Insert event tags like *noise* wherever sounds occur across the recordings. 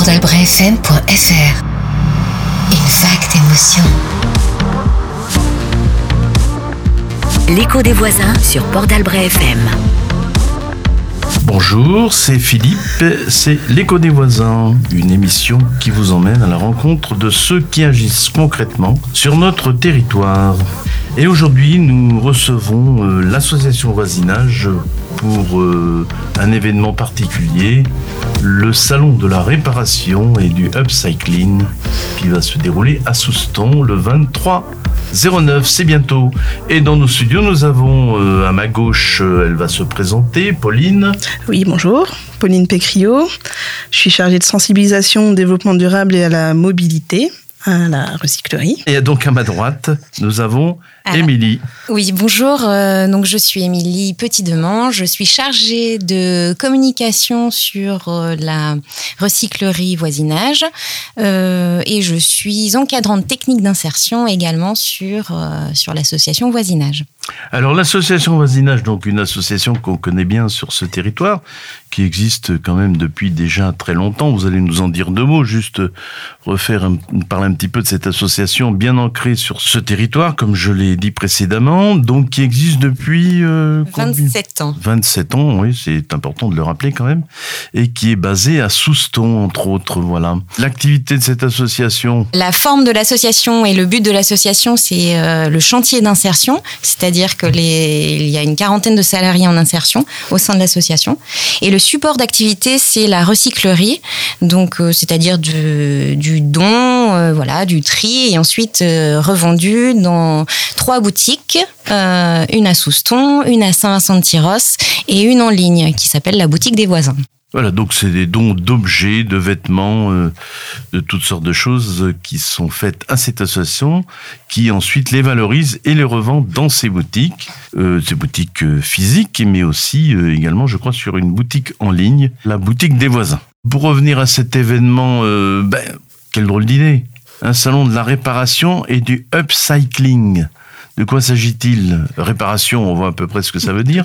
Port-d'Albret-FM.fr Une vague d'émotion. L'écho des voisins sur Port. Bonjour, c'est Philippe, c'est l'écho des voisins, une émission qui vous emmène à la rencontre de ceux qui agissent concrètement sur notre territoire. Et aujourd'hui, nous recevons euh, l'association voisinage pour euh, un événement particulier, le salon de la réparation et du upcycling qui va se dérouler à Souston le 23 09, c'est bientôt. Et dans nos studios, nous avons euh, à ma gauche, euh, elle va se présenter, Pauline. Oui, bonjour, Pauline Pécriot. Je suis chargée de sensibilisation au développement durable et à la mobilité à la recyclerie. Et donc à ma droite, nous avons Émilie. Oui, bonjour. euh, donc je suis Émilie Petit-Demand. Je suis chargée de communication sur euh, la recyclerie voisinage euh, et je suis encadrante technique d'insertion également sur, sur l'association voisinage. Alors l'association voisinage, donc une association qu'on connaît bien sur ce territoire, qui existe quand même depuis déjà très longtemps. Vous allez nous en dire deux mots, juste refaire un, parler un petit peu de cette association bien ancrée sur ce territoire, comme je l'ai dit précédemment, donc qui existe depuis euh, combien 27 ans. 27 ans, oui, c'est important de le rappeler quand même, et qui est basée à Souston, entre autres, voilà. L'activité de cette association, La forme de l'association et le but de l'association, c'est euh, le chantier d'insertion, c'est-à-dire que les, il y a une quarantaine de salariés en insertion au sein de l'association. Et le support d'activité, c'est la recyclerie, donc euh, c'est-à-dire du, du don, euh, voilà, du tri, et ensuite euh, revendu dans trois boutiques, euh, une à Souston, une à Saint-Vincent-de-Tyros et une en ligne qui s'appelle la boutique des voisins. Voilà, donc c'est des dons d'objets, de vêtements, euh, de toutes sortes de choses qui sont faites à cette association, qui ensuite les valorise et les revend dans ses boutiques, euh, ces boutiques euh, physiques, mais aussi également, je crois, sur une boutique en ligne, la boutique des voisins. Pour revenir à cet événement, ben, quelle drôle d'idée Un salon de la réparation et du upcycling. De quoi s'agit-il? Réparation, on voit à peu près ce que ça veut dire.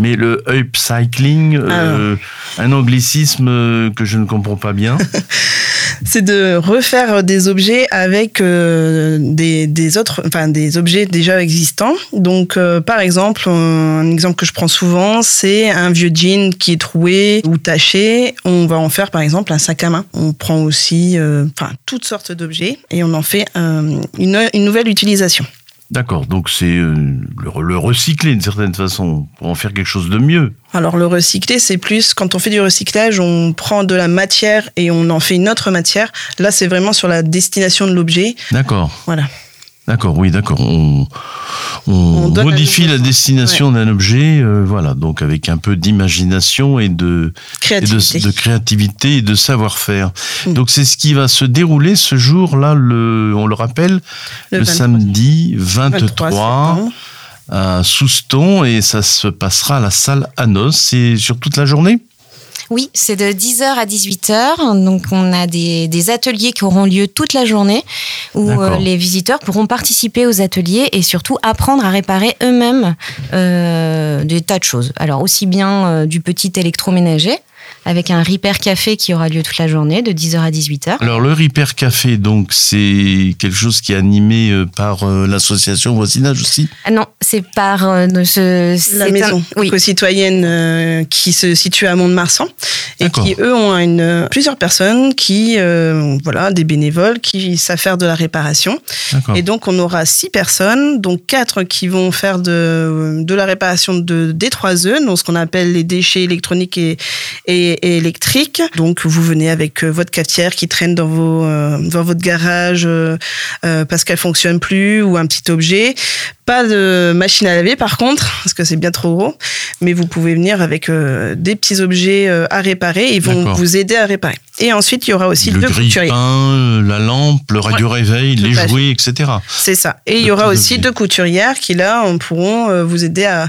Mais le upcycling, euh, un anglicisme euh, que je ne comprends pas bien. *laughs* C'est de refaire des objets avec euh, des, des autres, enfin des objets déjà existants. Donc, euh, par exemple, un exemple que je prends souvent, c'est un vieux jean qui est troué ou taché. On va en faire, par exemple, un sac à main. On prend aussi, enfin, toutes sortes d'objets et on en fait une, une nouvelle utilisation. D'accord, donc c'est euh, le, le recycler d'une certaine façon pour en faire quelque chose de mieux. Alors le recycler, c'est plus quand on fait du recyclage, on prend de la matière et on en fait une autre matière. Là, c'est vraiment sur la destination de l'objet. D'accord, Voilà. D'accord, oui, d'accord. On, modifie la destination d'un objet, euh, voilà, donc avec un peu d'imagination et de, et Créativité. de, de créativité et de savoir-faire. Mm. Donc c'est ce qui va se dérouler ce jour-là, le, on le rappelle, le, 23 samedi 23 23, septembre. à Souston et ça se passera à la salle Anos. C'est sur toute la journée? Oui, c'est de 10h à 18h. Donc, on a des, des ateliers qui auront lieu toute la journée où euh, les visiteurs pourront participer aux ateliers et surtout apprendre à réparer eux-mêmes euh, des tas de choses. Alors, aussi bien euh, du petit électroménager avec un repair café qui aura lieu toute la journée de 10h à 18h. Alors le Repair Café, donc c'est quelque chose qui est animé euh, par euh, l'association voisinage aussi? Ah non, c'est par euh, ce, La maison un- oui, éco-citoyenne euh, qui se situe à Mont-de-Marsan et qui, eux, ont une, plusieurs personnes qui, euh, voilà, des bénévoles qui savent faire de la réparation. Et donc, on aura six personnes, donc quatre qui vont faire de, de la réparation de D3E, donc ce qu'on appelle les déchets électroniques et, et, et électriques. Donc, vous venez avec euh, votre cafetière qui traîne dans, vos, euh, dans votre garage euh, parce qu'elle fonctionne plus ou un petit objet. Pas de machine à laver, par contre, parce que c'est bien trop gros. Mais vous pouvez venir avec des petits objets à réparer. Ils vont vous aider à réparer. Et ensuite, il y aura aussi le grille-pain, euh, la lampe, le radio réveil, tout les jouets, etc. C'est ça. Et il y aura aussi deux couturières qui, là, on pourront vous aider à,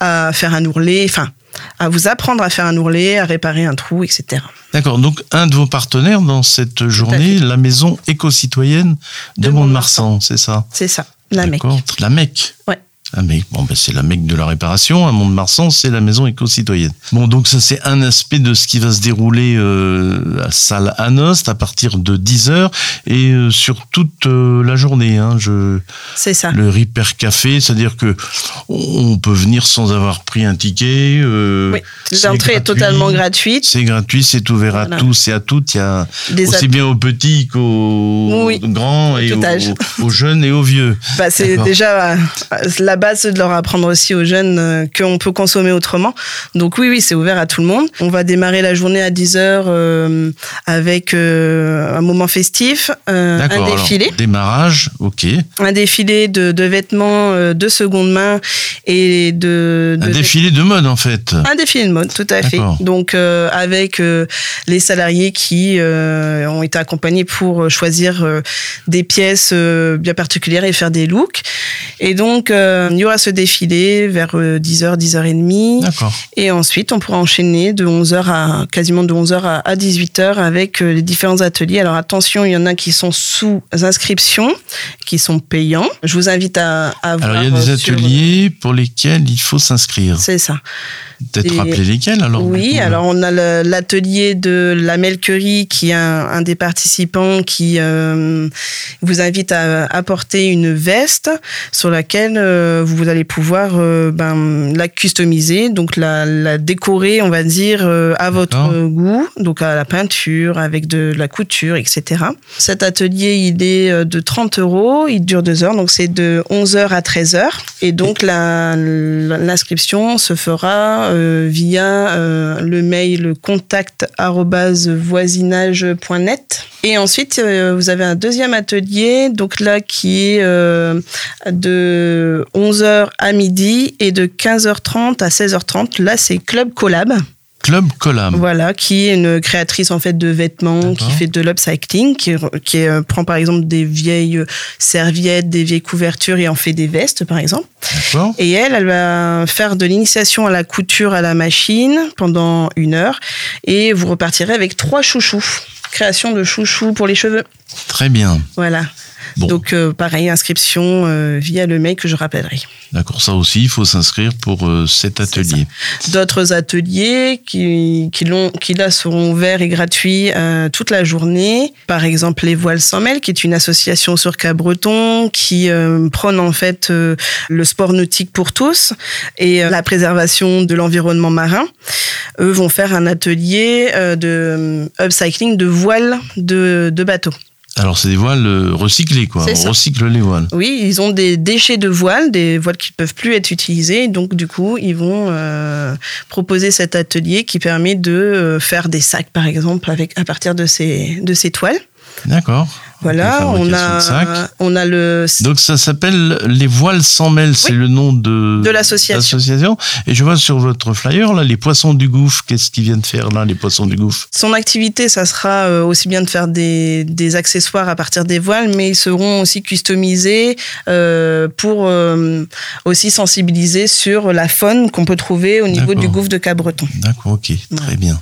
à faire un ourlet, enfin, à vous apprendre à faire un ourlet, à réparer un trou, etc. D'accord. Donc un de vos partenaires dans cette journée, la maison éco-citoyenne de, De Mont-de-Marsan, c'est ça? C'est ça, la mec. La MEC. Ouais. Ah mais bon, ben, c'est la mecque de la réparation. À Mont-de-Marsan, c'est la maison éco-citoyenne. Bon, donc ça c'est un aspect de ce qui va se dérouler euh, à Salle Anost à partir de 10h et euh, sur toute euh, la journée. Hein, je... C'est ça. Le Ripper Café, c'est-à-dire que on peut venir sans avoir pris un ticket. euh, Oui, l'entrée est totalement gratuite. C'est gratuit, c'est ouvert Voilà. à tous et à toutes. Il y a Des aussi bien aux petits qu'aux Oui, grands et aux, jeunes et aux vieux. Bah, c'est déjà la base de leur apprendre aussi aux jeunes euh, qu'on peut consommer autrement. Donc oui, oui, c'est ouvert à tout le monde. On va démarrer la journée à 10h avec euh, un moment festif, euh, un D'accord. alors, défilé. démarrage, ok. un défilé de, de vêtements euh, de seconde main et de, de Un défilé de mode en fait. un défilé de mode, tout à fait. Donc euh, avec euh, les salariés qui euh, ont été accompagnés pour choisir euh, des pièces euh, bien particulières et faire des looks. Et donc euh, il y aura ce défilé vers euh, 10h, 10h30. D'accord. Et ensuite, on pourra enchaîner de 11h à quasiment de 11h à, à 18h avec euh, les différents ateliers. Alors attention, il y en a qui sont sous inscription, qui sont payants. Je vous invite à, à voir. Alors il y a des euh, sur- ateliers pour lesquels il faut s'inscrire. C'est ça. Peut-être rappeler lesquels alors. Oui, alors on a l'atelier de la Melquerie qui est un, un des participants qui euh, vous invite à apporter une veste sur laquelle euh, vous allez pouvoir euh, ben, la customiser, donc la, la décorer, on va dire, euh, à votre goût, donc à la peinture, avec de la couture, etc. Cet atelier, il est euh, de 30 euros, il dure deux heures, donc c'est de 11h à 13h. Et donc l'inscription se fera euh, via euh, le mail contact arobase voisinage.net. Et ensuite, euh, vous avez un deuxième atelier, donc là qui est de 11h à midi et de 15h30 à 16h30. Là, c'est Club Collab. Club Collab. Voilà, qui est une créatrice en fait de vêtements, qui fait de l'upcycling, qui, qui euh, prend par exemple des vieilles euh, serviettes, des vieilles couvertures et en fait des vestes par exemple. Et elle, elle va faire de l'initiation à la couture à la machine pendant une heure et vous repartirez avec trois chouchous. Création de chouchous pour les cheveux. Très bien. Voilà. Bon. Donc euh, pareil, inscription euh, via le mail que je rappellerai. D'accord. Ça aussi, il faut s'inscrire pour euh, cet atelier. d'autres ateliers qui, qui, qui là seront ouverts et gratuits euh, toute la journée. Par exemple, les Voiles sans mêle, qui est une association sur Cabreton qui euh, prône en fait euh, le sport nautique pour tous et la préservation de l'environnement marin. Eux vont faire un atelier euh, de upcycling de voiles de, de bateaux. Alors c'est des voiles euh, recyclées quoi. On ça. recycle les voiles. Oui, ils ont des déchets de voiles, des voiles qui ne peuvent plus être utilisées. Donc, du coup, ils vont euh, proposer cet atelier qui permet de euh, faire des sacs, par exemple, avec, à partir de ces, de ces toiles. D'accord. Voilà, on a, on a le. Donc ça s'appelle les voiles sans mêle, c'est le nom de, De l'association. Et je vois sur votre flyer là les poissons du gouffre. Qu'est-ce qu'ils viennent faire là les poissons du gouffre? Son activité, ça sera euh, aussi bien de faire des, des accessoires à partir des voiles, mais ils seront aussi customisés euh, pour euh, aussi sensibiliser sur la faune qu'on peut trouver au niveau du gouffre de Cabreton. D'accord, ok, très bien.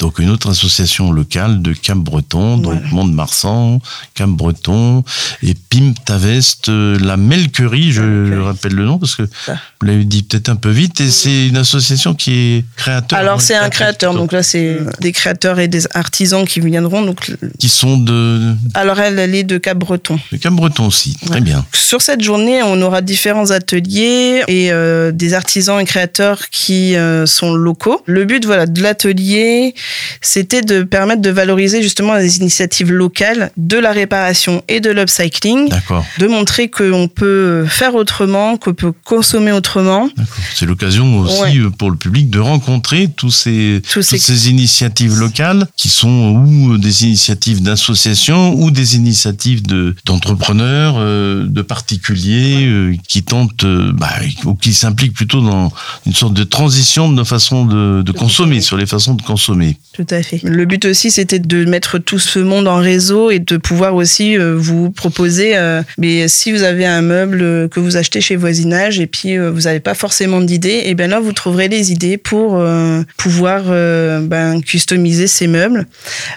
Donc une autre association locale de Cap-Breton, donc Voilà. Mont-de-Marsan, Cap-Breton et Pim Tavest, euh, la Melquerie, je rappelle le nom parce que vous l'avez dit peut-être un peu vite, et c'est une association qui est créateur. Alors c'est un créateur, donc là c'est des créateurs et des artisans qui viendront. Donc, Qui sont de, alors elle, elle est de Cap-Breton. de Cap-Breton aussi, très Ouais. bien. Sur cette journée, on aura différents ateliers et euh, des artisans et créateurs qui euh, sont locaux. Le but voilà, de l'atelier, c'était de permettre de valoriser justement les initiatives locales de la réparation et de l'upcycling, de montrer qu'on peut faire autrement, qu'on peut consommer autrement. C'est l'occasion aussi Ouais. euh, pour le public de rencontrer tous ces, Tous toutes ces- initiatives locales qui sont ou des initiatives d'associations ou des initiatives de- d'entrepreneurs, euh, de particuliers euh, qui tentent euh, bah, ou qui s'impliquent plutôt dans une sorte de transition de nos façons de, de consommer, sur les façons de consommer. Tout à fait. Le but aussi, c'était de mettre tout ce monde en réseau et de pouvoir aussi euh, vous proposer, euh, mais si vous avez un meuble que vous achetez chez voisinage et puis euh, vous n'avez pas forcément d'idées, et bien là vous trouverez les idées pour euh, pouvoir euh, ben, customiser ces meubles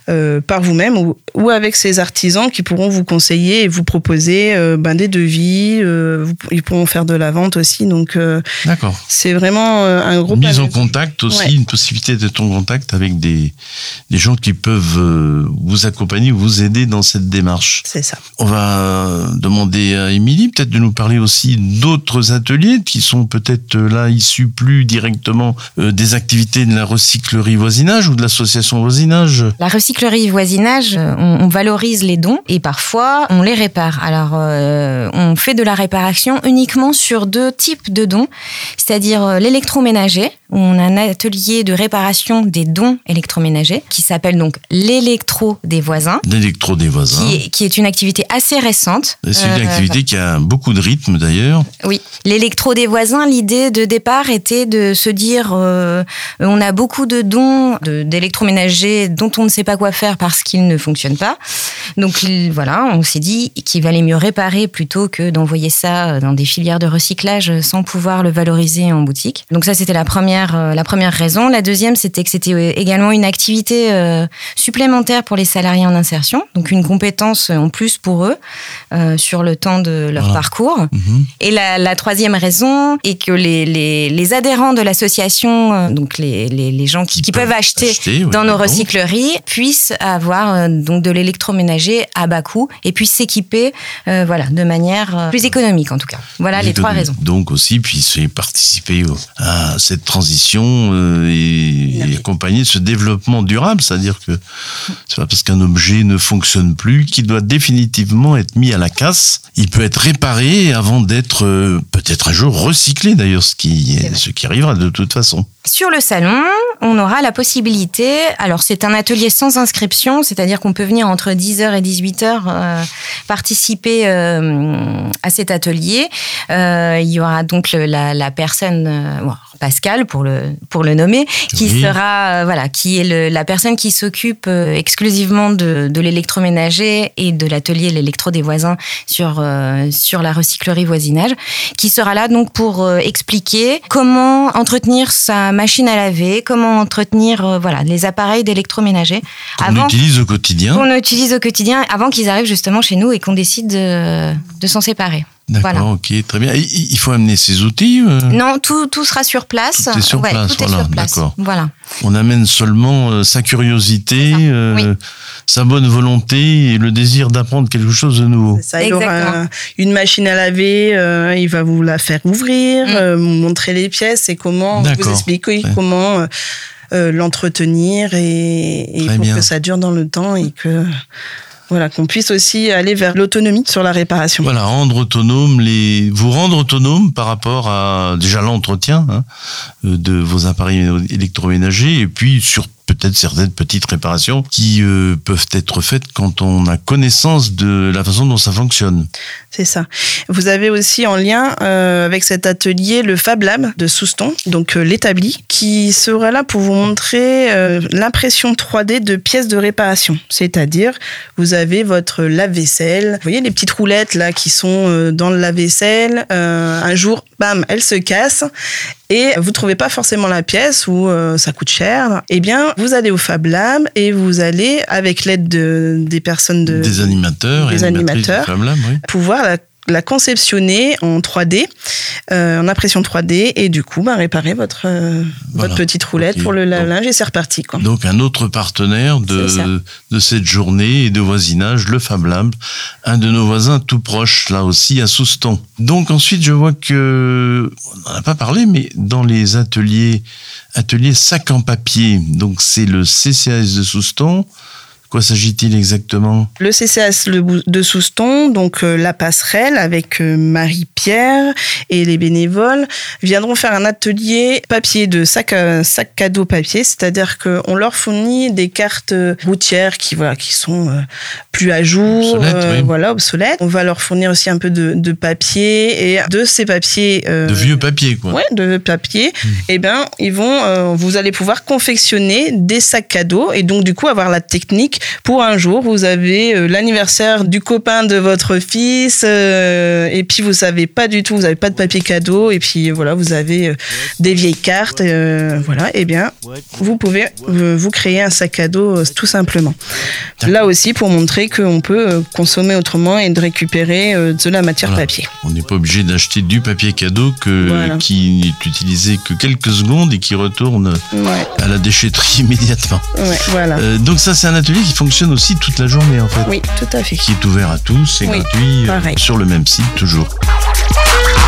euh, par vous-même ou, ou avec ces artisans qui pourront vous conseiller et vous proposer euh, ben, des devis. euh, ils pourront faire de la vente aussi, donc euh, D'accord. c'est vraiment euh, un gros Mise en contact aussi, Ouais. une possibilité d'être en contact avec des, des gens qui peuvent euh, vous accompagner, vous aider dans cette démarche. C'est ça. On va demander à Émilie peut-être de nous parler aussi d'autres ateliers qui sont peut-être euh, là issus plus directement euh, des activités de la recyclerie voisinage ou de l'association voisinage. La recyclerie voisinage, euh, on, on valorise les dons et parfois on les répare. Alors, euh, on fait de la réparation uniquement sur deux types de dons, c'est-à-dire euh, l'électroménager, où on a un atelier de réparation des dons électroménagers qui s'appelle donc l'électro des voisins, L'électro des voisins. qui qui est une activité assez récente. C'est une Euh, activité qui a beaucoup de rythme d'ailleurs. oui, l'électro des voisins, l'idée de départ était de se dire euh, on a beaucoup de dons d'électroménagers dont on ne sait pas quoi faire parce qu'ils ne fonctionnent pas. Donc il- voilà, on s'est dit qu'il valait mieux réparer plutôt que d'envoyer ça dans des filières de recyclage sans pouvoir le valoriser en boutique. Donc ça c'était la première euh, la première raison. La deuxième c'était que c'était euh, également une activité euh, supplémentaire pour les salariés en insertion, donc une compétence en plus pour eux euh, sur le temps de leur Voilà. parcours. Mhm. Et la, la troisième raison est que les, les, les adhérents de l'association, euh, donc les, les, les gens qui, peuvent peuvent acheter, acheter, oui, dans nos recycleries, puissent avoir euh, donc de l'électroménager à bas coût et puissent s'équiper euh, voilà, de manière euh, plus économique en tout cas. Voilà les trois raisons. Donc aussi, puis c'est participer à cette transition euh, et, et accompagner ce développement durable, c'est-à-dire que c'est pas parce qu'un objet ne fonctionne plus qu'il doit définitivement être mis à la casse. Il peut être réparé avant d'être euh, peut-être un jour recyclé d'ailleurs, ce qui ce qui arrivera de toute façon. Sur le salon, on aura la possibilité, alors c'est un atelier sans inscription, c'est-à-dire qu'on peut venir entre 10h et 18h euh, participer euh, à cet atelier. Euh, il y aura donc le- la, la personne, bon, Pascal pour le, pour le nommer, qui Oui. sera, voilà, qui est le- la personne qui s'occupe exclusivement de, de l'électroménager et de l'atelier l'électro des voisins sur, euh, sur la recyclerie voisinage, qui sera là donc pour euh, expliquer comment entretenir sa machine à laver, comment entretenir euh, voilà les appareils d'électroménager Qu'on utilise au quotidien. qu'on utilise au quotidien, avant qu'ils arrivent justement chez nous et qu'on décide de, de s'en séparer. D'accord, voilà. ok, très bien. Et Il faut amener ses outils. euh, Non, tout, tout sera sur place. Tout est sur place, tout voilà, sur place. d'accord. Voilà. On amène seulement euh, sa curiosité, euh, oui. sa bonne volonté et le désir d'apprendre quelque chose de nouveau. Ça, il aura Exactement. un- une machine à laver, euh, il va vous la faire ouvrir, Mm. euh, vous montrer les pièces et comment vous expliquer Ouais. comment l'entretenir et, pour bien. que ça dure dans le temps et que voilà qu'on puisse aussi aller vers l'autonomie sur la réparation. Voilà, rendre autonome les, vous rendre autonome par rapport à déjà l'entretien hein, de vos appareils électroménagers et puis sur peut-être certaines petites réparations qui euh, peuvent être faites quand on a connaissance de la façon dont ça fonctionne. C'est ça. Vous avez aussi en lien euh, avec cet atelier le Fab Lab de Souston, donc euh, l'établi, qui sera là pour vous montrer l'impression 3D de pièces de réparation. C'est-à-dire, vous avez votre lave-vaisselle, vous voyez les petites roulettes là qui sont dans le lave-vaisselle. un jour, bam, elle se casse et vous trouvez pas forcément la pièce ou euh, ça coûte cher. Eh bien, vous allez au Fab Lab et vous allez avec l'aide de, des personnes de des animateurs, des animateurs. de Fab Lab, oui. pouvoir la, la conceptionner en 3D, euh, en impression 3D, et du coup, bah, réparer votre, euh, Voilà. votre petite roulette pour le Donc- linge et c'est reparti. Quoi. Donc un autre partenaire de, de cette journée et de voisinage, le Fab Lab, un de nos voisins tout proche, là aussi à Souston. Donc ensuite, je vois que, on n'en a pas parlé, mais dans les ateliers, ateliers sac en papier, donc c'est le CCAS de Souston. Quoi s'agit-il exactement? Le CCAS de Souston, donc euh, la passerelle avec euh, Marie-Pierre et les bénévoles, viendront faire un atelier papier de sac, à- sac cadeau papier, c'est-à-dire qu'on leur fournit des cartes euh, routières qui, voilà, qui sont plus à jour, Obsolètes, oui. voilà, obsolètes. On va leur fournir aussi un peu de, de papier et de ces papiers. euh, De vieux papiers, quoi. Ouais, de papier. Hmm. Eh ben, ils vont, euh, vous allez pouvoir confectionner des sacs cadeaux et donc du coup avoir la technique pour un jour, vous avez euh, l'anniversaire du copain de votre fils, euh, et puis vous savez pas du tout, vous avez pas de papier cadeau, et puis voilà, vous avez euh, des vieilles cartes, euh, voilà, et bien, vous pouvez euh, vous créer un sac à dos euh, tout simplement. Là aussi, pour montrer qu'on peut euh, consommer autrement et de récupérer euh, de la matière Voilà. papier. On n'est pas obligé d'acheter du papier cadeau que, Voilà. qui n'est utilisé que quelques secondes et qui retourne Ouais, à la déchetterie *laughs* immédiatement. ouais, voilà. Euh, donc ça, c'est un atelier qui fonctionne aussi toute la journée en fait. Oui, tout à fait. Qui est ouvert à tous, c'est Oui, gratuit, euh, pareil. sur le même site toujours.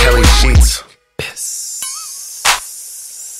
Kelly sheets.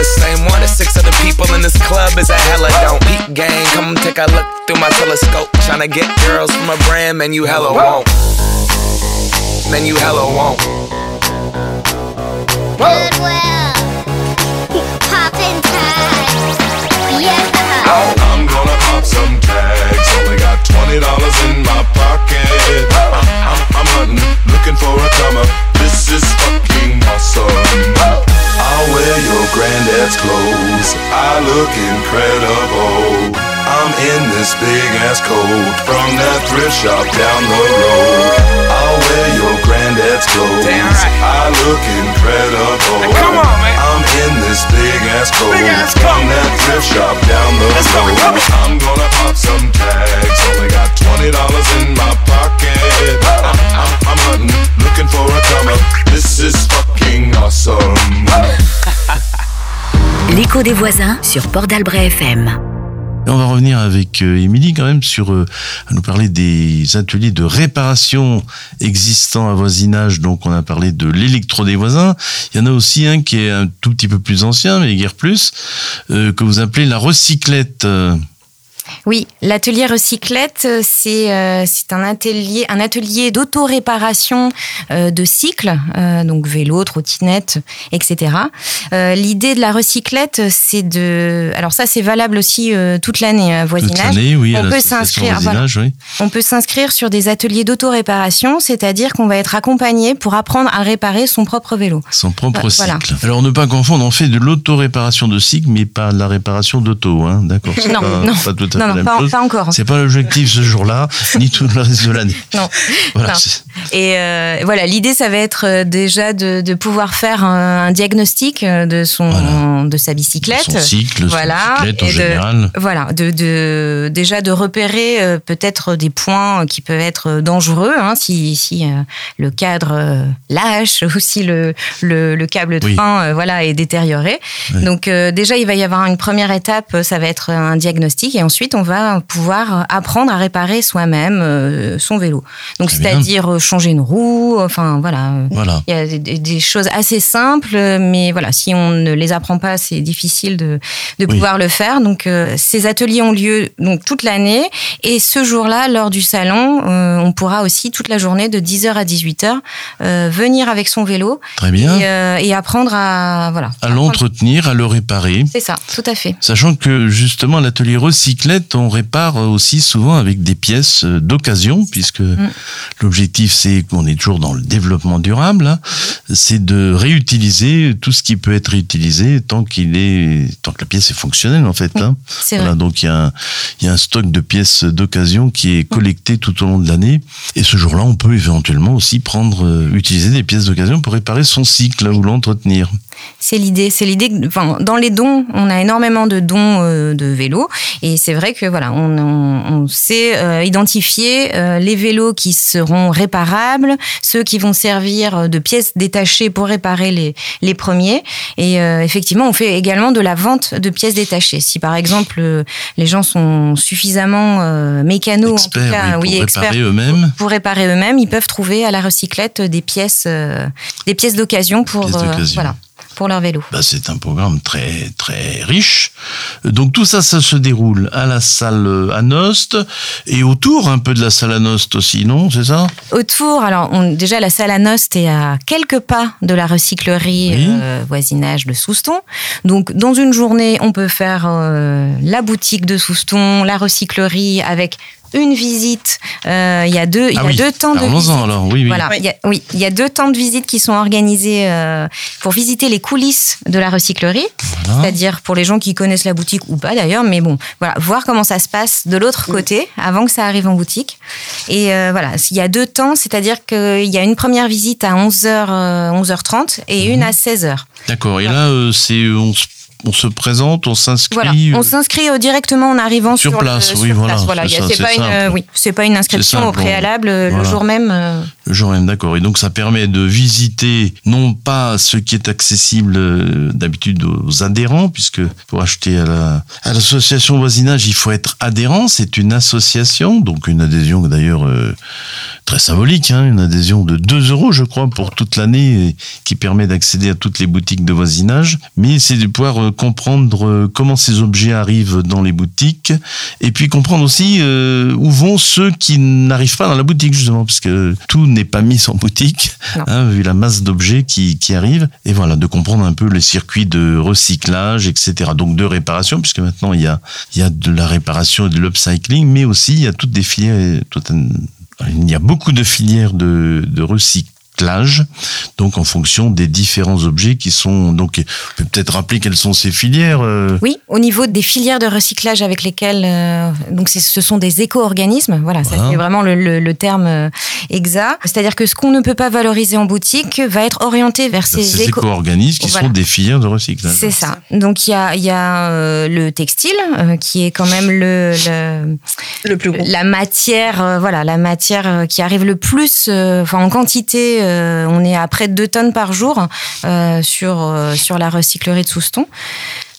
the same one as six other people in this club is a hella don't. Peak gang, come take a look through my telescope. Tryna get girls from a brand, man, you hella won't. Man, you hella won't. Goodwill. Poppin' tags. Yeah. I'm gonna pop some tags. Only got twenty dollars in my pocket. I'm, I'm, I'm hunting, looking for a come up. This is fucking awesome. I'll wear your granddad's clothes. I look incredible. I'm in this big ass coat from that thrift shop down the road. I'll wear your granddad's clothes. Damn right. I look incredible. Now come on, man. I'm in this big ass coat Big ass from coat. that thrift shop down the Let's road. on. I'm gonna pop some tags. Only got twenty dollars in my pocket. L'écho des voisins sur Port d'Albret FM. On va revenir avec euh, Émilie quand même sur euh, à nous parler des ateliers de réparation existants à voisinage. Donc on a parlé de l'électro des voisins. Il y en a aussi un qui est un tout petit peu plus ancien, mais guère plus, euh, que vous appelez la recyclette. Oui, l'atelier recyclette, euh, c'est euh, c'est un atelier, un atelier d'auto-réparation euh, de cycles, euh, donc vélo, trottinette, etc. L'idée de la recyclette, c'est de... Alors ça, c'est valable aussi toute l'année à toute voisinage. l'année, oui, à On peut l'association s'inscrire, oui. On peut s'inscrire sur des ateliers d'auto-réparation, c'est-à-dire qu'on va être accompagné pour apprendre à réparer son propre vélo. Son propre voilà. cycle. Alors ne pas confondre, on fait de l'auto-réparation de cycle, mais pas de la réparation d'auto, hein, d'accord Non, pas, non. pas tout à Non, la non, même pas, chose. pas encore. C'est pas l'objectif ce jour-là, *laughs* ni tout le reste de l'année. Non. Voilà, Non. Et euh, voilà, l'idée, ça va être euh, déjà de, de pouvoir faire un, un diagnostic euh, de son, Voilà. de sa bicyclette. son cycle, Voilà, son cyclette en et de- général. Voilà, de, de déjà de repérer peut-être des points qui peuvent être dangereux, hein, si, si le cadre lâche *laughs* ou si le, le, le câble de Oui. frein voilà est détérioré. Oui. Donc euh, déjà, il va y avoir une première étape, ça va être un diagnostic, et ensuite on va pouvoir apprendre à réparer soi-même son vélo. Donc c'est-à-dire changer une roue, enfin voilà. Voilà. il y a des, choses assez simples, mais voilà, si on ne les apprend pas, c'est difficile de, de Oui. pouvoir le faire. Donc, euh, ces ateliers ont lieu donc toute l'année, et ce jour-là, lors du salon, euh, on pourra aussi toute la journée de 10h à 18h euh, venir avec son vélo Très bien. et, et apprendre à voilà. à l'entretenir, à le réparer. C'est ça, tout à fait. Sachant que justement l'atelier recyclette, on répare aussi souvent avec des pièces d'occasion, puisque Mm. l'objectif c'est qu'on est toujours dans le développement durable, hein, c'est de réutiliser tout ce qui peut être réutilisé tant qu'il est, tant que la pièce est fonctionnelle en fait. hein. C'est Voilà, donc il y, a un, il y a un stock de pièces d'occasion qui est collecté tout au long de l'année. Et ce jour-là, on peut éventuellement aussi prendre, euh, utiliser des pièces d'occasion pour réparer son cycle ou l'entretenir. C'est l'idée, c'est l'idée. Enfin, dans les dons, on a énormément de dons euh, de vélos, et c'est vrai que voilà, on, on, on sait euh, identifier les vélos qui seront réparables, ceux qui vont servir de pièces détachées pour réparer les les premiers. Et euh, effectivement, on fait également de la vente de pièces détachées. Si par exemple euh, les gens sont suffisamment euh, mécanos, en tout Experts, cas, oui, pour experts réparer eux-mêmes. pour réparer eux-mêmes, ils peuvent trouver à la recyclette des pièces, euh, des pièces d'occasion pour, Pièces euh, d'occasion. voilà, pour leur vélo. Bah, c'est un programme très très riche. Donc tout ça, ça se déroule à la salle euh, à Nost et autour un peu de la salle à Nost aussi, non C'est ça? Autour, alors on- déjà la salle à Nost est à quelques pas de la recyclerie Oui. euh, voisinage de Souston. Donc dans une journée, on peut faire euh, la boutique de Souston, la recyclerie avec une visite. Euh, Il y a deux, il y Ah a oui. deux temps de visite. alors, oui, oui. Voilà, il y a, oui, il y a deux temps de visite qui sont organisés euh, pour visiter les coulisses de la recyclerie, Voilà. c'est-à-dire pour les gens qui connaissent la boutique ou pas d'ailleurs, mais bon, voilà, voir comment ça se passe de l'autre côté avant que ça arrive en boutique. Et euh, voilà, il y a deux temps, c'est-à-dire qu'il y a une première visite à 11h, euh, 11h30 et Mhm. une à 16h. D'accord. Et là, euh, c'est on, se- on se présente, on s'inscrit. Voilà, euh, on s'inscrit euh, directement en arrivant Sur sur, place, le, oui, sur voilà, c'est pas une, simple. oui, c'est pas une inscription simple, au préalable on- euh, voilà. le jour même. euh, Le jour même, d'accord. Et donc ça permet de visiter non pas ce qui est accessible d'habitude aux adhérents, puisque pour acheter à la à l'association voisinage, il faut être adhérent. C'est une association, donc une adhésion d'ailleurs euh, très symbolique, hein, une adhésion de 2 euros, je crois, pour toute l'année, qui permet d'accéder à toutes les boutiques de voisinage. Mais c'est de pouvoir euh, comprendre euh, comment ces objets arrivent dans les boutiques, et puis comprendre aussi euh, où vont ceux qui n'arrivent pas dans la boutique, justement, parce que tout n'est pas mis en boutique, hein, vu la masse d'objets qui, qui arrivent. Et voilà, de comprendre un peu les circuits de recyclage, etc. Donc de réparation, puisque maintenant il y a, il y a de la réparation et de l'upcycling, mais aussi il y a toutes des filières, un- il y a beaucoup de filières de, de recyclage, donc en fonction des différents objets qui sont. Donc, on peut peut-être rappeler quelles sont ces filières. euh, Oui, au niveau des filières de recyclage avec lesquelles, euh, donc c'est- ce sont des éco-organismes, voilà, ça Voilà. c'est vraiment le, le- le terme euh, exact. C'est-à-dire que ce qu'on ne peut pas valoriser en boutique va être orienté vers ces, ces éco- éco-organismes qui Voilà. sont des filières de recyclage. C'est ça. Donc il y a, il y a euh, le textile euh, qui est quand même le, le- Le plus gros. la matière, euh, voilà, la matière qui arrive le plus, euh, enfin en quantité, euh, on est à près de 2 tonnes par jour euh, sur euh, sur la recyclerie de Souston.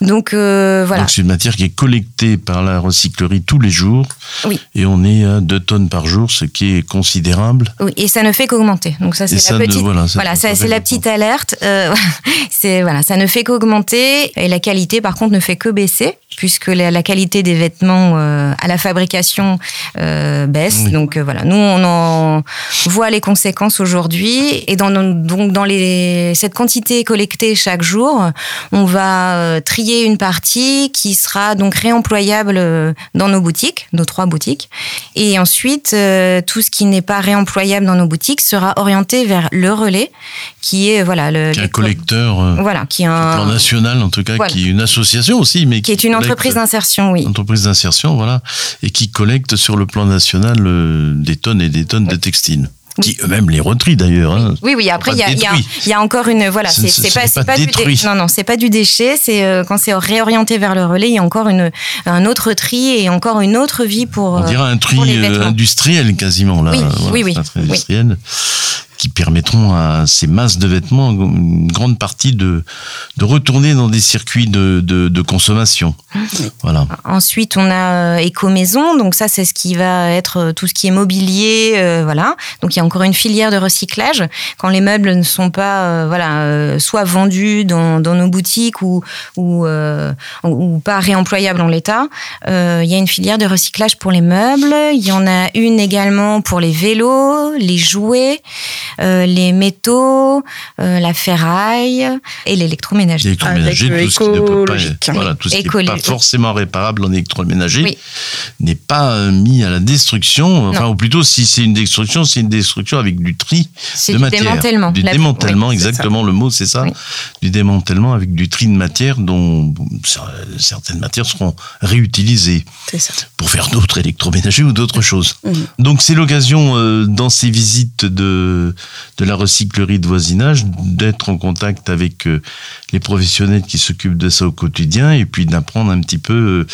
Donc euh, voilà. Donc c'est une matière qui est collectée par la recyclerie tous les jours. Oui. Et on est à 2 tonnes par jour, ce qui est considérable. Oui, et ça ne fait qu'augmenter. Donc ça c'est ça la ne- petite, voilà, voilà, c'est la alerte. Euh, *laughs* c'est voilà, ça ne fait qu'augmenter et la qualité par contre ne fait que baisser puisque la, la qualité des vêtements euh, à la fabrication baisse. Oui. Donc voilà, nous on en voit les conséquences aujourd'hui et dans donc dans les cette quantité collectée chaque jour, on va trier trier une partie qui sera donc réemployable euh, dans nos boutiques, nos trois boutiques. Et ensuite, euh, tout ce qui n'est pas réemployable dans nos boutiques sera orienté vers le relais, qui est voilà le Qui un collecteur euh, Voilà, qui est au plan un national en tout cas, Voilà. qui est une association aussi, mais qui est une collecte- entreprise d'insertion, oui. entreprise d'insertion, voilà, et qui collecte sur le plan national euh, des tonnes et des tonnes de textiles, qui eux-mêmes les retrient d'ailleurs. hein. Oui, oui. Après, il y a, y, y encore une voilà. Ce- C'est ce c'est pas, pas pas du dé- non, non, c'est pas du déchet. C'est euh, quand c'est réorienté vers le relais, il y a encore une un autre tri et encore une autre vie pour. On dirait un tri euh, industriel quasiment là. Oui, Voilà, oui, oui. Qui permettront à ces masses de vêtements, une grande partie de, de retourner dans des circuits de, de, consommation. Voilà. Ensuite, on a euh, éco-maison, donc ça, c'est ce qui va être euh, tout ce qui est mobilier, euh, voilà. Donc il y a encore une filière de recyclage. Quand les meubles ne sont pas, euh, voilà, euh, soit vendus dans, dans nos boutiques ou ou, euh, ou pas réemployables en l'état, euh, il y a une filière de recyclage pour les meubles. Il y en a une également pour les vélos, les jouets, euh, les métaux, euh, la ferraille et l'électroménager. L'électroménager, euh, tout ce qui ne peut pas, voilà, tout ce qui n'est Écolo- pas forcément réparable en électroménager Oui. n'est pas euh, mis à la destruction. Enfin, ou plutôt, si c'est une destruction, c'est une destruction avec du tri de du matière. démantèlement. Du La- démantèlement, oui, exactement, le mot c'est ça. Oui. Du démantèlement avec du tri de matière dont certaines matières seront réutilisées ça. pour faire d'autres électroménagers ou d'autres choses. Mhm. Donc c'est l'occasion euh, dans ces visites de, de la recyclerie de voisinage d'être en contact avec euh, les professionnels qui s'occupent de ça au quotidien et puis d'apprendre un petit peu euh,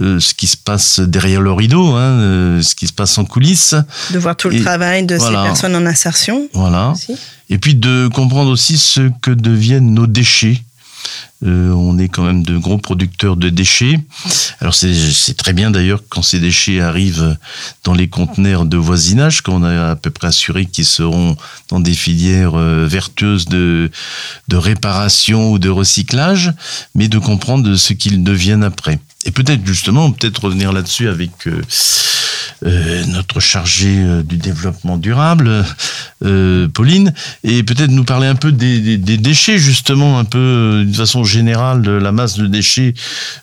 euh, ce qui se passe derrière le rideau, hein, ce qui se passe en coulisses. De voir tout le Et travail de voilà. ces personnes en insertion. Voilà. aussi. Et puis de comprendre aussi ce que deviennent nos déchets. Euh, on est quand même de gros producteurs de déchets. Alors c'est très bien d'ailleurs quand ces déchets arrivent dans les conteneurs de voisinage, qu'on a à peu près assuré qu'ils seront dans des filières euh, vertueuses de, réparation ou de recyclage, mais de comprendre ce qu'ils deviennent après. Et peut-être justement, peut-être revenir là-dessus avec euh, notre chargée euh, du développement durable, euh, Pauline, et peut-être nous parler un peu des, des- des déchets, justement, un peu euh, d'une façon générale, de la masse de déchets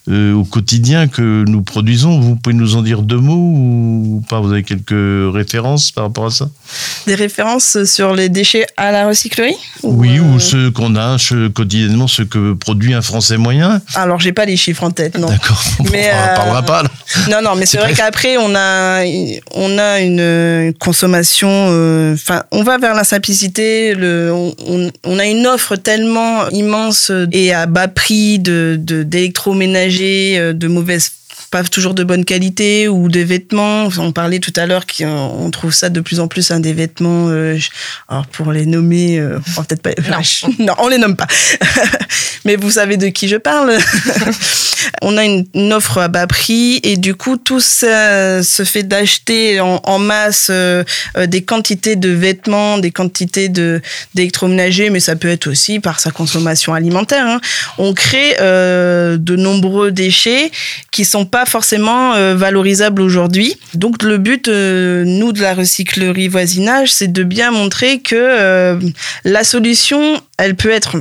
euh, au quotidien que nous produisons. Vous pouvez nous en dire deux mots ou pas? Vous avez quelques références par rapport à ça? Des références sur les déchets à la recyclerie Oui, euh, ou ceux qu'on a quotidiennement, ce que produit un Français moyen Alors, j'ai pas les chiffres en tête, non. D'accord, *laughs* on ne euh, parlera pas. là. Non, non, mais c'est vrai. qu'après, on a, on a une, consommation. euh, Enfin, on va vers la simplicité. On, a une offre tellement immense et à bas prix de de- d'électroménagers, euh, de mauvaises pas toujours de bonne qualité ou des vêtements. On parlait tout à l'heure qu'on trouve ça de plus en plus hein, des vêtements. euh, alors pour les nommer, euh, on peut-être pas. Non. *laughs* non, on les nomme pas. *laughs* Mais vous savez de qui je parle. *laughs* on a une, une offre à bas prix et du coup tout ça se fait d'acheter en, en masse euh, euh, des quantités de vêtements, des quantités de d'électroménager, mais ça peut être aussi par sa consommation alimentaire. hein. On crée euh, de nombreux déchets qui sont pas forcément euh, valorisables aujourd'hui. Donc le but, euh, nous de la recyclerie voisinage, c'est de bien montrer que euh, la solution, elle peut être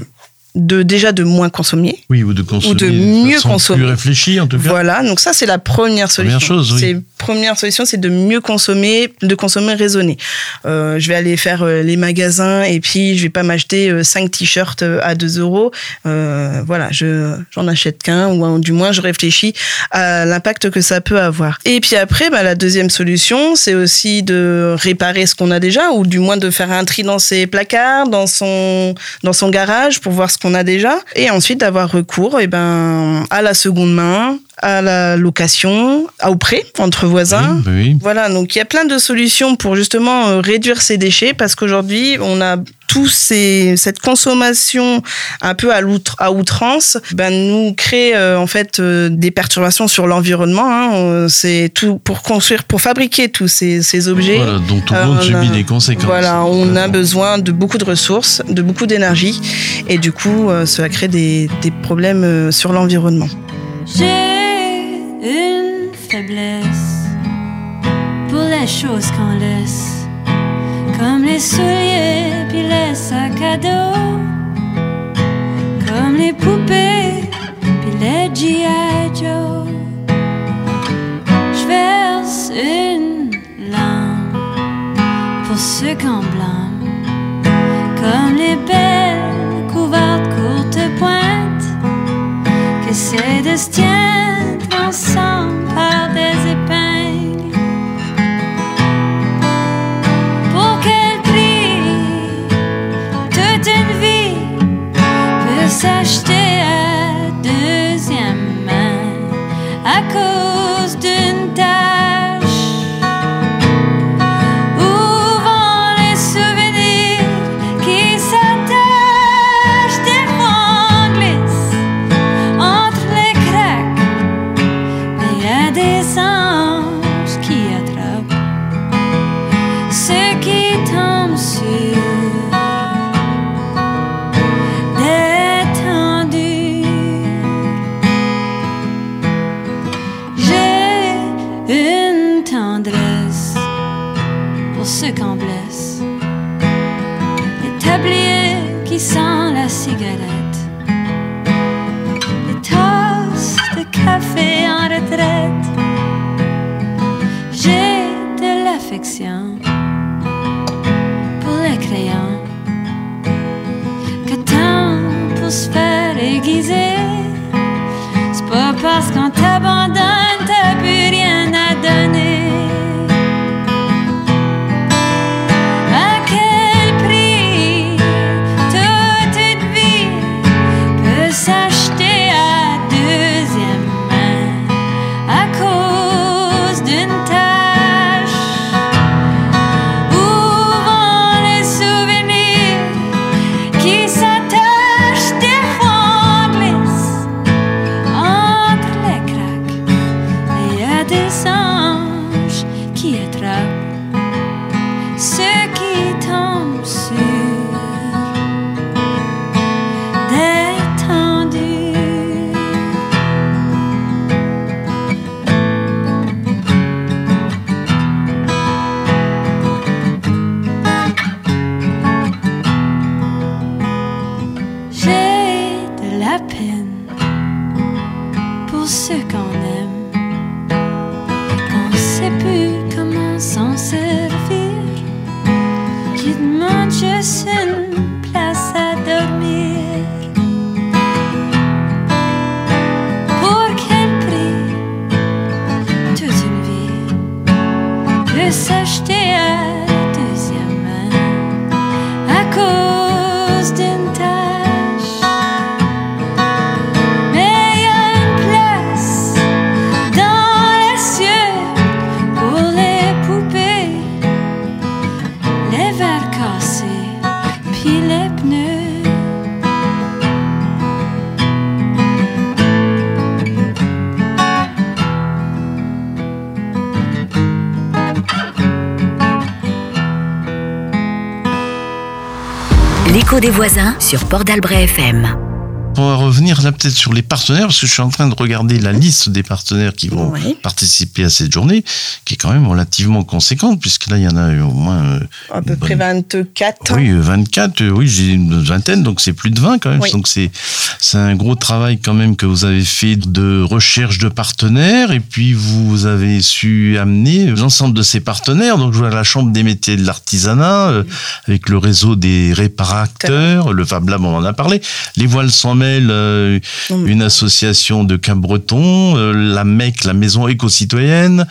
de déjà de moins consommer. Oui, ou de consommer de d'une mieux consommer. Plus réfléchi, en tout cas. Voilà, donc ça c'est la première solution. Première chose, oui. C'est première solution, c'est de mieux consommer, de consommer raisonné. Euh, je vais aller faire euh, les magasins et puis je vais pas m'acheter euh, cinq t-shirts euh, à 2 euros. Euh, voilà, je j'en achète qu'un ou euh, du moins je réfléchis à l'impact que ça peut avoir. Et puis après, bah, la deuxième solution, c'est aussi de réparer ce qu'on a déjà ou du moins de faire un tri dans ses placards, dans son dans son garage pour voir ce qu'on a déjà. Et ensuite d'avoir recours et ben à la seconde main à la location, à au prêt entre voisins. Oui, oui. Voilà, donc il y a plein de solutions pour justement euh, réduire ces déchets parce qu'aujourd'hui, on a tous ces, cette consommation un peu à, outrance, ben, nous crée euh, en fait euh, des perturbations sur l'environnement. hein. C'est tout pour construire, pour fabriquer tous ces, ces objets. Voilà, donc tout le Euh, monde on subit a- les conséquences. Voilà, on a besoin de beaucoup de ressources, de beaucoup d'énergie, et du coup, euh, ça crée des, des problèmes euh, sur l'environnement. J'ai une faiblesse pour les choses qu'on laisse, comme les souliers puis les sacs à dos, comme les poupées puis les G.I. Joe. Je verse une larme pour ceux qu'on blâme, comme les belles couvertes courtes pointes, que c'est de se tiennent ensemble par des épingles. Pour quel prix toute une vie peut s'acheter des voisins sur Port d'Albret FM. On va revenir là peut-être sur les partenaires, parce que je suis en train de regarder la liste des partenaires qui vont Oui. participer à cette journée, qui est quand même relativement conséquente, puisque là, il y en a au moins... euh, À peu près bonne- 24. Oui, euh, 24, euh, oui, j'ai une vingtaine, donc c'est plus de 20 quand même. Oui. Donc c'est un gros travail quand même que vous avez fait de recherche de partenaires et puis vous avez su amener l'ensemble de ces partenaires. Donc je vois la Chambre des métiers de l'artisanat euh, avec le réseau des réparateurs, le Fab Lab, on en a parlé, les voiles sans euh, une association de Cap-Breton, euh, la MEC, la Maison éco-citoyenne,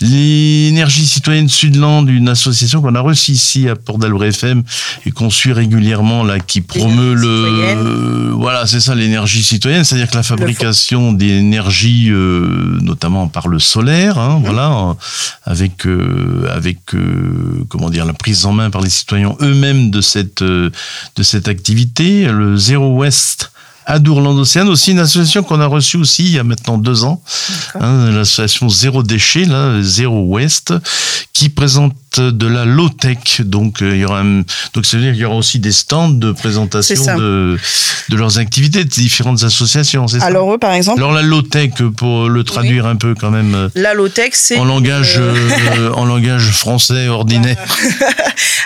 l'énergie citoyenne Sudland, une association qu'on a reçue ici à Port d'Albret FM et qu'on suit régulièrement là, qui promeut le, voilà, c'est ça l'énergie citoyenne, c'est-à-dire que la fabrication d'énergie, euh, notamment par le solaire, hein, voilà, en- avec avec comment dire la prise en main par les citoyens eux-mêmes de cette de cette activité, le Zéro West à Dourland-Océane, aussi une association qu'on a reçue aussi il y a maintenant deux ans, hein, l'association Zéro Déchet, là, Zéro Ouest, qui présente de la low tech. Donc euh, il y aura un- donc ça veut dire qu'il y aura aussi des stands de présentation de de leurs activités de différentes associations. Ça? Alors eux, par exemple, Alors la low tech pour le traduire un peu quand même euh, la low-tech, c'est... en langage euh, euh, *laughs* en langage français ordinaire. *laughs*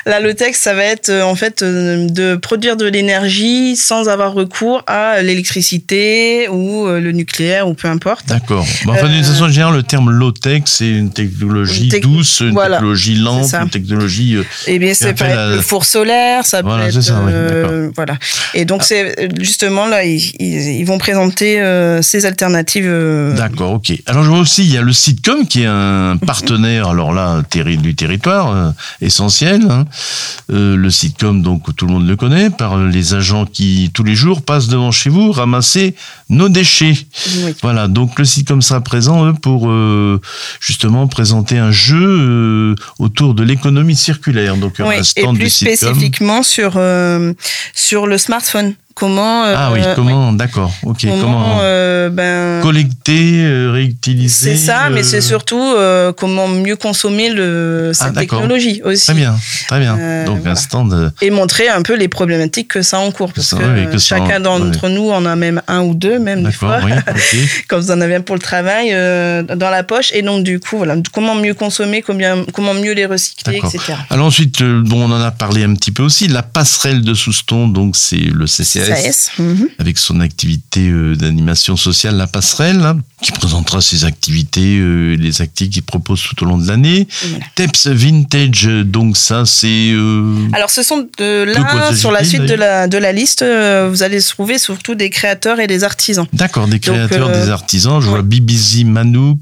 La low-tech, ça va être en fait de produire de l'énergie sans avoir recours à l'électricité ou euh, le nucléaire ou peu importe. D'accord. Bon, enfin, d'une Euh, façon générale, le terme low-tech, c'est une technologie tec- douce, une voilà. technologie lente, C'est une technologie. euh, Eh bien, ça peut être le four solaire, ça Voilà, peut c'est être. ça, oui, euh, voilà. Et donc, c'est justement là, ils, vont présenter euh, ces alternatives. euh, D'accord, ok. Alors je vois aussi, il y a le sitcom qui est un partenaire, alors là, terri- du territoire, essentiel. hein. Le sitcom, donc tout le monde le connaît, par les agents qui, tous les jours, passent devant chez vous ramasser nos déchets. oui. Voilà, donc le sitcom sera présent eux, pour euh, justement présenter un jeu euh, autour de l'économie circulaire. Donc Oui, un et stand plus du sitcom. spécifiquement sur, euh, sur le smartphone. Comment. Ah oui, comment, d'accord, ok, Comment, comment ben, collecter, C'est ça, mais c'est surtout euh, comment mieux consommer le, cette Ah, d'accord. technologie aussi. Très bien, très bien. Euh, Donc un stand. Et montrer un peu les problématiques que ça encourt. Parce Ça, que, chacun en- d'entre nous en a même un ou deux, même des fois. oui, ok. quand vous en avez un pour le travail euh, dans la poche. Et donc, du coup, voilà, comment mieux consommer, combien, comment mieux les recycler, etc. Alors ensuite, bon, on en a parlé un petit peu aussi, la passerelle de Souston, donc c'est le CCAS, SAS. mhm. avec son activité d'animation sociale, la passerelle, hein, qui présentera ses activités, euh, les activités qu'il propose tout au long de l'année. Voilà. Teps Vintage, donc ça c'est... euh, Alors, ce sont de De là, sur la suite de la, de la liste, euh, vous allez trouver surtout des créateurs et des artisans. D'accord, des créateurs, des artisans. Je vois. Bibizi Manouk,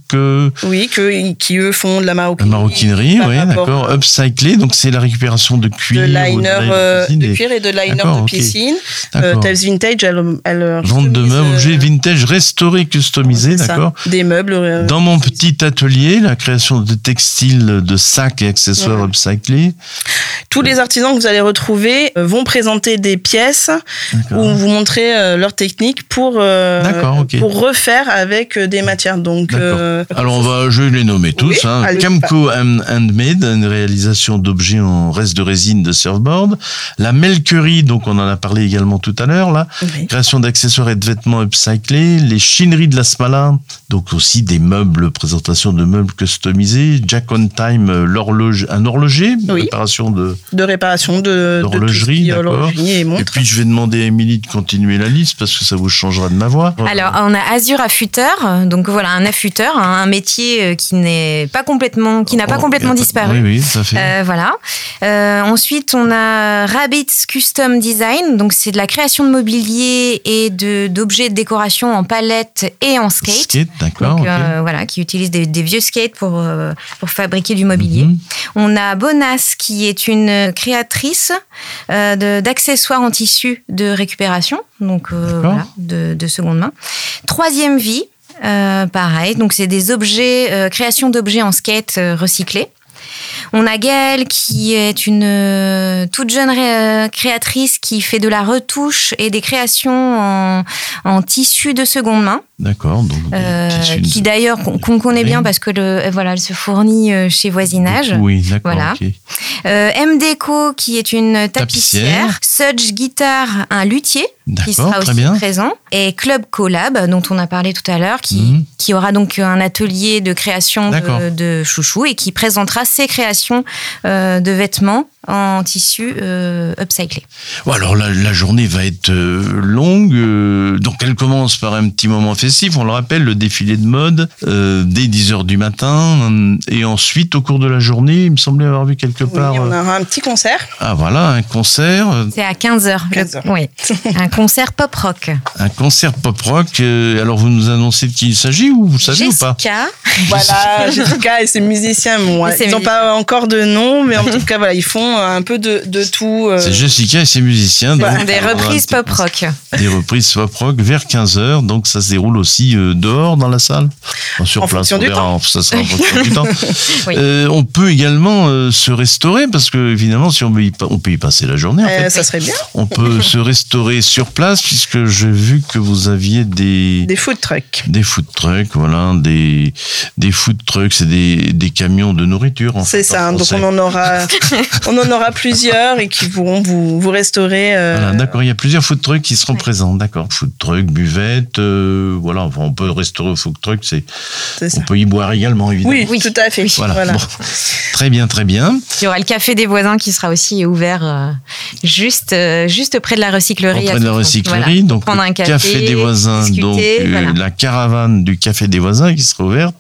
Oui, que, qui eux font de la la maroquinerie. maroquinerie, par oui, d'accord. Upcyclé, donc c'est la récupération de De cuir. liner de et- cuir et de liner de piscine. D'accord. Tels Vintage, elle, elle Vente de meubles, objets vintage restaurés, customisés, d'accord Des meubles. Euh, Dans mon petit atelier, la création de textiles, de sacs et accessoires upcyclés. Tous les artisans que vous allez retrouver euh, vont présenter des pièces où vous montrer euh, leur technique pour, refaire avec des matières. Donc, Alors on va, je vais les nommer tous. Oui, hein. Camco Hand- Handmade, une réalisation d'objets en reste de résine de surfboard. La Melquerie, donc on en a parlé également tout à l'heure là. oui. Création d'accessoires et de vêtements upcyclés. Les chineries de la Smala, donc aussi des meubles, présentation de meubles customisés. Jack on Time, euh, l'horloge, un horloger, Oui. réparation de de réparation de, d'horlogerie, d'accord. et puis je vais demander à Émilie de continuer la liste parce que ça vous changera de ma voix. Alors, on a Azure affûteur, donc voilà, un affûteur, un métier euh, qui n'est pas complètement, qui n'a pas Oh, complètement disparu. Oui, oui, ça fait. Euh, voilà. Euh, ensuite, on a Rabbit's Custom Design. Donc, c'est de la création de mobilier et de d'objets de décoration en palette et en skate. Skate, d'accord. Euh, voilà, qui utilise des, des vieux skates pour, euh, pour fabriquer du mobilier. Mhm. On a Bonas, qui est une créatrice euh, d'accessoires en tissu de récupération, donc euh, voilà, de, de seconde main. Troisième vie, euh, pareil, donc c'est des objets, euh, création d'objets en skate euh, recyclés. On a Gaëlle qui est une euh, toute jeune euh, créatrice qui fait de la retouche et des créations en, en tissu de seconde main, D'accord. Euh, qui d'ailleurs qu'on connaît bien parce que le, voilà, elle se fournit chez Voisinage. Oui, d'accord. Voilà. Euh, M Déco qui est une tapissière, Tapissière. Sudge Guitar un luthier qui D'accord, sera très aussi bien. présent et Club Collab dont on a parlé tout à l'heure qui, Mhm. qui aura donc un atelier de création de, de chouchou et qui présentera ses créations euh, de vêtements en tissu euh, upcyclé. Bon, alors la, la journée va être euh, longue. euh, donc elle commence par un petit moment festif. On le rappelle, le défilé de mode euh, dès 10h du matin. euh, Et ensuite, au cours de la journée, il me semblait avoir vu quelque Oui, part... on euh, aura un petit concert. ah voilà, un concert. euh, C'est à 15h. 15 heures. Oui. *laughs* un concert pop rock. Un concert pop-rock. euh, alors vous nous annoncez de qui il s'agit ou vous savez ou pas Jessica, Voilà, Jessica et ses musiciens. Bon, Et ils n'ont pas encore de nom, mais en tout cas, voilà, ils font un peu de, de tout. euh, C'est Jessica et ses musiciens. Voilà. des un reprises petit pop rock. des reprises pop rock vers 15h. Donc ça se déroule aussi euh, dehors dans la salle. Enfin, sur En place, fonction on du verra. temps. Ça sera en fonction du temps. *laughs* Oui. Euh, on peut également euh, se restaurer parce que évidemment, si on peut y, pa- on peut y passer la journée, en euh, fait. ça serait bien. on peut se restaurer sur place puisque j'ai vu que vous aviez des Des food trucks. des food trucks, voilà, des des food trucks, c'est des, des camions de nourriture. en C'est en ça. Donc on en aura, *laughs* on en aura plusieurs et qui pourront vous, vous restaurer. euh, Voilà, d'accord, il y a plusieurs food trucks qui seront présents, d'accord. Food truck, buvette, euh, voilà, enfin, on peut restaurer au food truck, c'est, on peut y boire également, évidemment. Oui, Oui. tout à fait. Voilà. Voilà. Bon. Très bien, très bien. Il y aura le café des voisins qui sera aussi ouvert euh, juste, euh, juste près de la recyclerie. à Auprès de la recyclerie, Voilà. donc Prendre le un café, des voisins, discuter, donc euh, voilà. la caravane du café des voisins qui sera ouverte.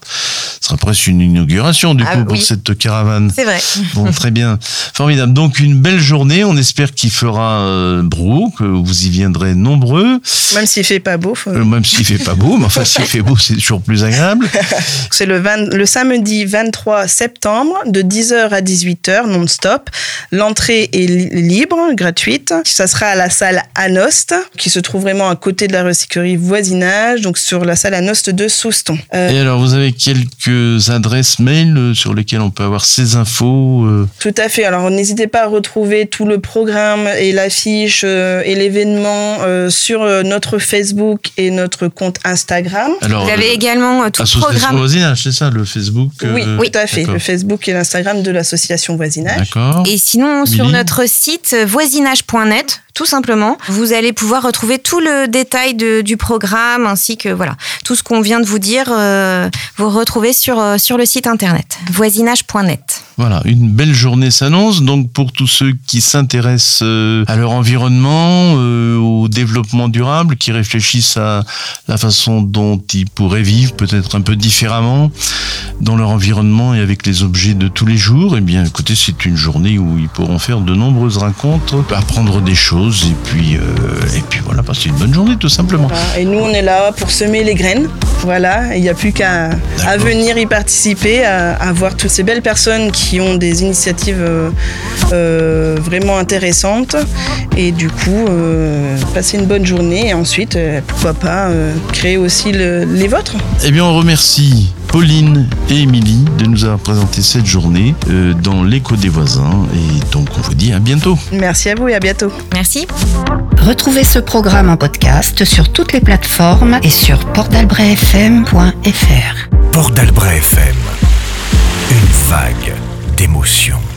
Ce sera presque une inauguration du Ah, coup pour cette caravane. C'est vrai. Bon, très bien. Formidable. Donc, une belle journée. On espère qu'il fera euh, beau, que vous y viendrez nombreux. Même s'il fait pas beau. faut- Euh, Même s'il fait pas beau, mais enfin, s'il fait beau, c'est toujours plus agréable. *laughs* C'est le, 20 le samedi 23 septembre de 10h à 18h non-stop. L'entrée est li- libre, gratuite. Ça sera à la salle Qui se trouve vraiment à côté de la recyclerie voisinage, donc sur la salle Anost de Souston. Euh, Et alors, vous avez quelques adresses mail euh, sur lesquelles on peut avoir ces infos. euh, Tout à fait. Alors n'hésitez pas à retrouver tout le programme et l'affiche euh, et l'événement euh, sur notre Facebook et notre compte Instagram. alors, Vous avez euh, également euh, tout le programme. voisinage, c'est ça, le Facebook oui, euh, tout à fait. Le Facebook et l'Instagram de l'association voisinage. D'accord. Et sinon, sur notre site voisinage.net, tout simplement, vous allez pouvoir retrouver tout le détail du programme ainsi que voilà tout ce qu'on vient de vous dire. euh, vous retrouvez euh, sur le site internet voisinage.net. Voilà, une belle journée s'annonce. Donc pour tous ceux qui s'intéressent euh, à leur environnement, euh, au développement durable, qui réfléchissent à la façon dont ils pourraient vivre peut-être un peu différemment dans leur environnement et avec les objets de tous les jours, eh bien écoutez, c'est une journée où ils pourront faire de nombreuses rencontres, apprendre des choses et puis euh, et puis voilà, passer une bonne journée tout simplement. Et nous, on est là pour semer les graines. Voilà, il n'y a plus qu'à à venir y participer, à, à voir toutes ces belles personnes qui ont des initiatives euh, euh, vraiment intéressantes. Et du coup, euh, passer une bonne journée et ensuite, euh, pourquoi pas, euh, créer aussi le- les vôtres. Eh bien, on remercie Pauline et Émilie de nous avoir présenté cette journée dans l'écho des voisins. Et donc, on vous dit à bientôt. Merci à vous et à bientôt. Merci. Retrouvez ce programme en podcast sur toutes les plateformes et sur portalbrefm.fr. Port d'Albret FM. Une vague d'émotions.